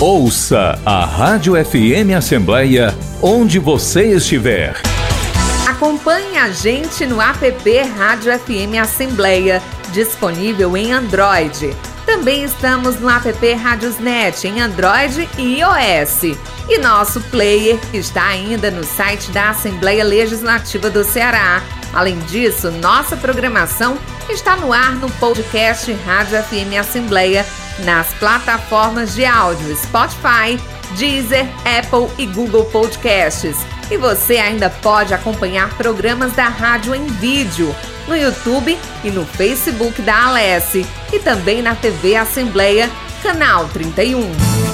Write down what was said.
Ouça a Rádio FM Assembleia onde você estiver. Acompanhe a gente no app Rádio FM Assembleia, disponível em Android. Também estamos no app Radiosnet em Android e iOS. E nosso player está ainda no site da Assembleia Legislativa do Ceará. Além disso, nossa programação está no ar no podcast Rádio FM Assembleia, nas plataformas de áudio Spotify, Deezer, Apple e Google Podcasts. E você ainda pode acompanhar programas da rádio em vídeo no YouTube e no Facebook da Alesse e também na TV Assembleia, canal 31.